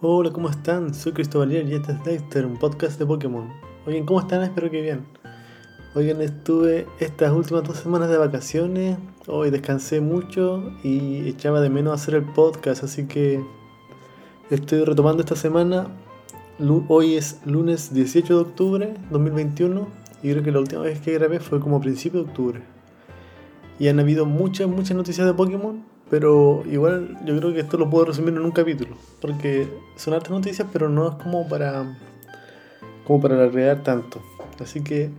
Hola, ¿cómo están? Soy Cristóbal y este es Dexter, un podcast de Pokémon. Oigan, ¿cómo están? Espero que bien. Oigan, estuve estas últimas dos semanas de vacaciones, hoy descansé mucho y echaba de menos hacer el podcast, así que estoy retomando esta semana. Hoy es lunes 18 de octubre 2021 y creo que la última vez que grabé fue como a principio de octubre. Y han habido muchas, muchas noticias de Pokémon, pero igual yo creo que esto lo puedo resumir en un capítulo, porque son hartas noticias, pero no es como para como para alargar tanto. Así que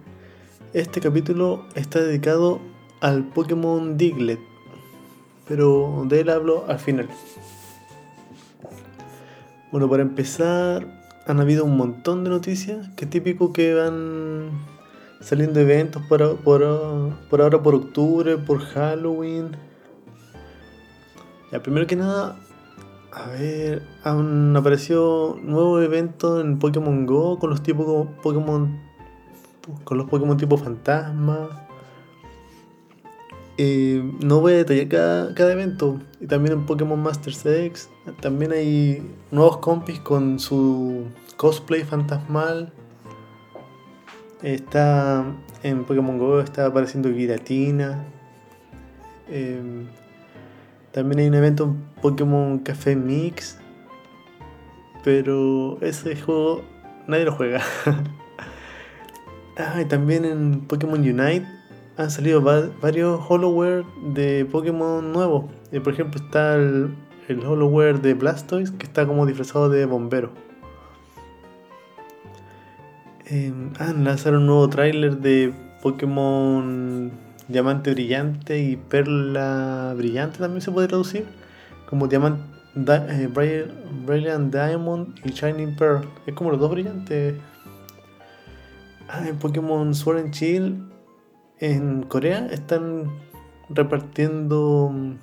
este capítulo está dedicado al Pokémon Diglett, pero de él hablo al final. Bueno, para empezar, han habido un montón de noticias, que típico que van saliendo eventos por, por ahora por octubre, por Halloween ya, primero que nada, a ver, han aparecido nuevos eventos en Pokémon Go con los tipos Pokémon con los Pokémon tipo fantasma. No voy a detallar cada, cada, evento. Y también en Pokémon Master X. También hay nuevos compis con su cosplay fantasmal. Está en Pokémon Go, está apareciendo Giratina. Eh, también hay un evento en Pokémon Café Mix. Pero ese juego nadie lo juega. ah, y también en Pokémon Unite han salido varios Hollowware de Pokémon nuevos. Y por ejemplo está el, el Hollowware de Blastoise que está como disfrazado de bombero. Eh, ah, lanzaron un nuevo tráiler de Pokémon diamante brillante y perla brillante también se puede traducir como diamante eh, brilliant diamond y shining pearl. Es como los dos brillantes. En Pokémon Sword and Shield en Corea están repartiendo mm,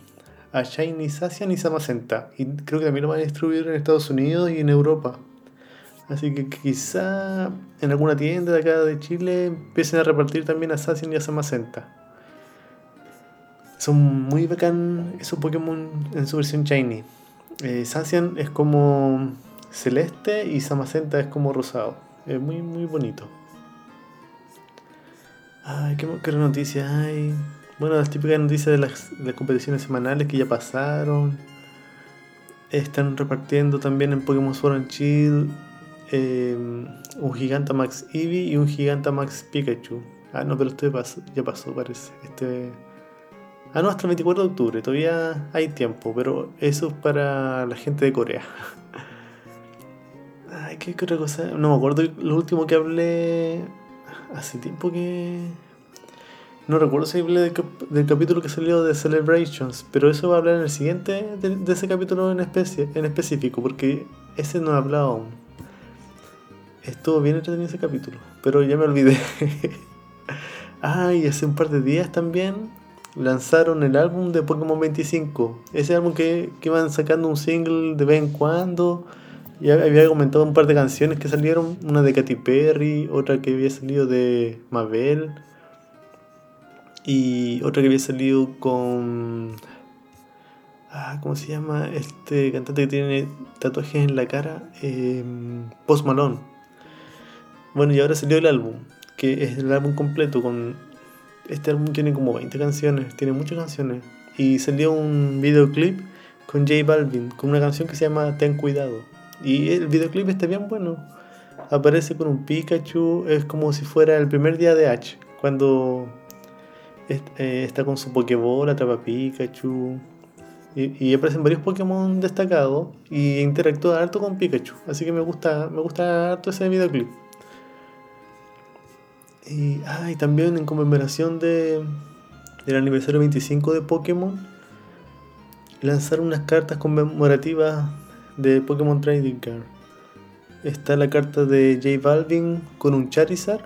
a Shiny Sacian y Samacenta y creo que también lo van a distribuir en Estados Unidos y en Europa. Así que quizá en alguna tienda de acá de Chile empiecen a repartir también a Sacian y a Samacenta. Son muy bacán esos Pokémon en su versión shiny. Eh, Sacian es como celeste y Samacenta es como rosado. Es muy, muy bonito. Ay, qué, qué noticias hay. Bueno, las típicas noticias de las, competiciones semanales que ya pasaron. Están repartiendo también en Pokémon Sword and Shield eh, un Gigantamax Eevee y un Gigantamax Pikachu. Ah, no, pero este ya pasó, parece. Este Ah, no, hasta el 24 de octubre, todavía hay tiempo, pero eso es para la gente de Corea. Ay, ¿qué, otra cosa? No me acuerdo lo último que hablé hace tiempo que... No recuerdo si hablé del, capítulo que salió de Celebrations, pero eso va a hablar en el siguiente de, ese capítulo en, especie, en específico, porque ese no he hablado aún. Estuvo bien entretenido ese capítulo, pero ya me olvidé. ah, y hace un par de días también lanzaron el álbum de Pokémon 25. Ese álbum que, que iban sacando un single de vez en cuando. Ya había comentado un par de canciones que salieron, una de Katy Perry, otra que había salido de Mabel y otra que había salido con ah, ¿cómo se llama? Este cantante que tiene tatuajes en la cara, em, Post Malone. Bueno, y ahora salió el álbum, que es el álbum completo con este álbum tiene como 20 canciones, tiene muchas canciones. Y salió un videoclip con J Balvin, con una canción que se llama Ten Cuidado. Y el videoclip está bien bueno. Aparece con un Pikachu, es como si fuera el primer día de H, cuando eh, está con su Pokéball, atrapa Pikachu. Y, y, aparecen varios Pokémon destacados y interactúa harto con Pikachu. Así que me gusta, me gusta harto ese videoclip. Y, ah, también en conmemoración de, del aniversario 25 de Pokémon, lanzaron unas cartas conmemorativas de Pokémon Trading Card. Está la carta de J Balvin con un Charizard.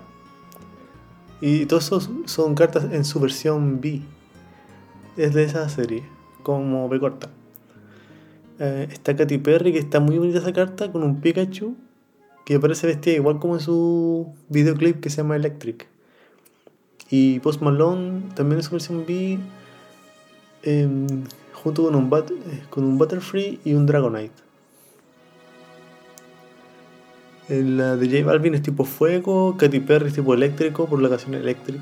Y todos esos son cartas en su versión B. Es de esa serie, como B corta. Eh, está Katy Perry, que está muy bonita esa carta, con un Pikachu que aparece vestida igual como en su videoclip que se llama Electric. Y Post Malone también en su versión B, em, junto con un, bat, eh, con un Butterfree y un Dragonite. La de J Balvin es tipo fuego, Katy Perry es tipo eléctrico por la canción Electric.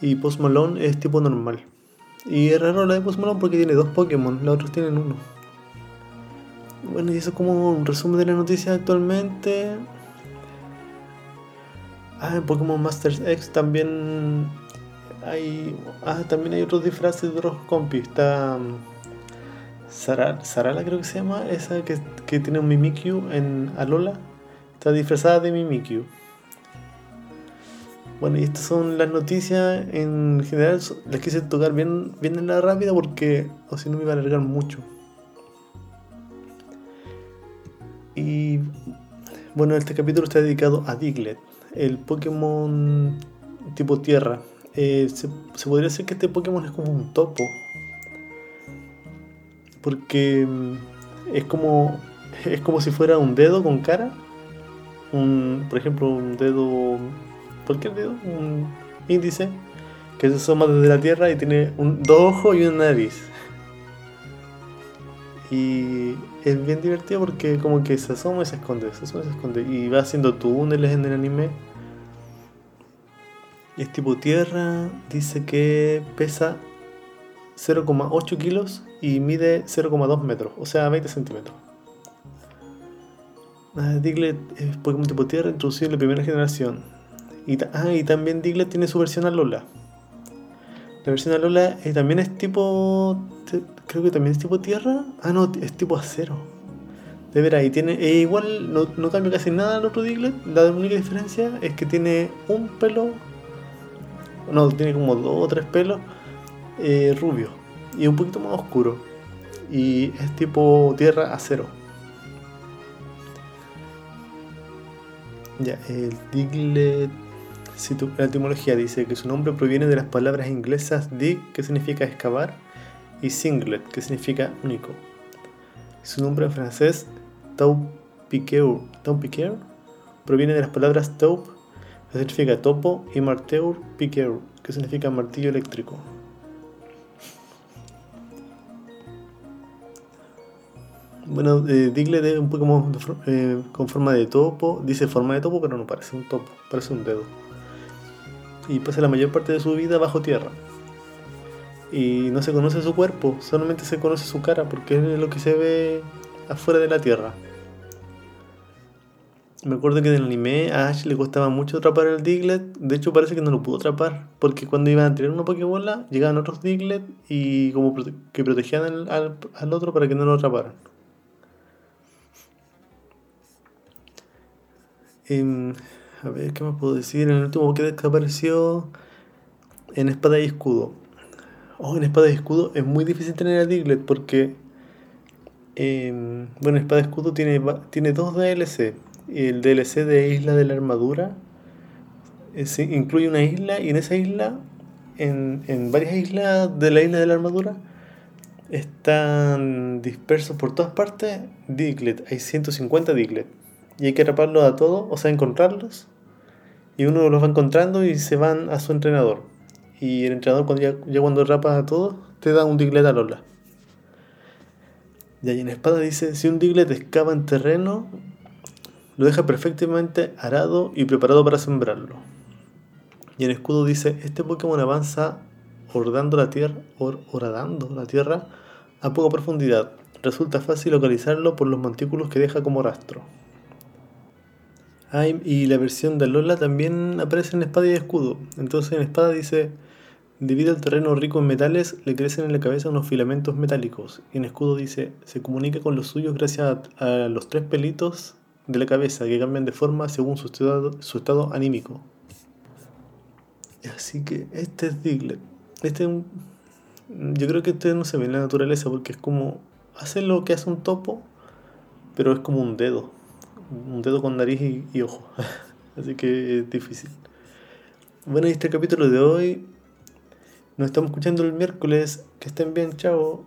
Y Post Malone es tipo normal. Y es raro la de Post Malone porque tiene dos Pokémon, los otros tienen uno. Bueno, y eso es como un resumen de la noticia actualmente. Ah, en Pokémon Masters X también hay. Ah, también hay otros disfraces de otros compis. Está. Um, Sarala creo que se llama, esa que, que tiene un Mimikyu en Alola. Está disfrazada de Mimikyu. Bueno, y estas son las noticias en general. Las quise tocar bien, bien en la rápida porque o si no me iba a alargar mucho. Y bueno, este capítulo está dedicado a Diglett, el Pokémon tipo tierra. Eh, se, podría decir que este Pokémon es como un topo. Porque mm, es como, es como si fuera un dedo con cara. Un, por ejemplo, un dedo cualquier dedo, un índice, que se asoma desde la tierra y tiene un, dos ojos y una nariz. Y es bien divertido porque como que se asoma y se esconde, se asoma y se esconde. Y va haciendo túneles en el anime. Y es tipo tierra, dice que pesa 0,8 kilos y mide 0,2 metros, o sea 20 centímetros. Ah, Diglett es Pokémon tipo tierra introducido en la primera generación. Y, ah, y también Diglett tiene su versión Alola. La versión Alola eh, también es tipo. Creo que también es tipo tierra. Ah, no, es tipo acero. De veras, y tiene. Igual no, cambia casi nada al otro Diglett. La única diferencia es que tiene un pelo. No, tiene como dos o tres pelos eh, rubio. Y un poquito más oscuro. Y es tipo tierra acero. Ya, el Diglett la etimología dice que su nombre proviene de las palabras inglesas dig, que significa excavar, y singlet, que significa único. Su nombre en francés, taupiqueur, taupiqueur proviene de las palabras taupe, que significa topo, y marteur piqueur, que significa martillo eléctrico. Bueno, eh, Diglett es un Pokémon eh, con forma de topo, dice forma de topo, pero no parece un topo, parece un dedo y pasa la mayor parte de su vida bajo tierra. Y no se conoce su cuerpo, solamente se conoce su cara porque es lo que se ve afuera de la tierra. Me acuerdo que en el anime a Ash le costaba mucho atrapar el Diglett. De hecho, parece que no lo pudo atrapar. Porque cuando iban a tirar una Pokébola, llegaban otros Diglett y como que protegían al, al otro para que no lo atraparan. Eh, a ver, ¿qué más puedo decir? En el último que apareció en Espada y Escudo. Oh, en Espada y Escudo es muy difícil tener a Diglett porque. Eh, bueno, Espada y Escudo tiene, tiene dos DLC. El DLC de Isla de la Armadura incluye una isla y en esa isla, en, en varias islas de la Isla de la Armadura, están dispersos por todas partes Diglett. Hay 150 Diglett. Y hay que atraparlos a todos, o sea, encontrarlos. Y uno los va encontrando y se van a su entrenador. Y el entrenador, cuando ya, cuando atrapas a todos, te da un Diglett a Lola. Y ahí en espada dice: si un Diglett excava en terreno, lo deja perfectamente arado y preparado para sembrarlo. Y en escudo dice: este Pokémon avanza horadando la tierra, horadando la tierra a poca profundidad. Resulta fácil localizarlo por los montículos que deja como rastro y la versión de Lola también aparece en espada y escudo. Entonces en espada dice, debido al terreno rico en metales, le crecen en la cabeza unos filamentos metálicos. Y en escudo dice, se comunica con los suyos gracias a, los tres pelitos de la cabeza que cambian de forma según su estado, su estado anímico. Así que este es Diglett. Este yo creo que este no se ve en la naturaleza porque es como, hace lo que hace un topo, pero es como un dedo un dedo con nariz y, ojo. Así que es difícil. Bueno, este capítulo de hoy nos estamos escuchando el miércoles. Que estén bien, chao.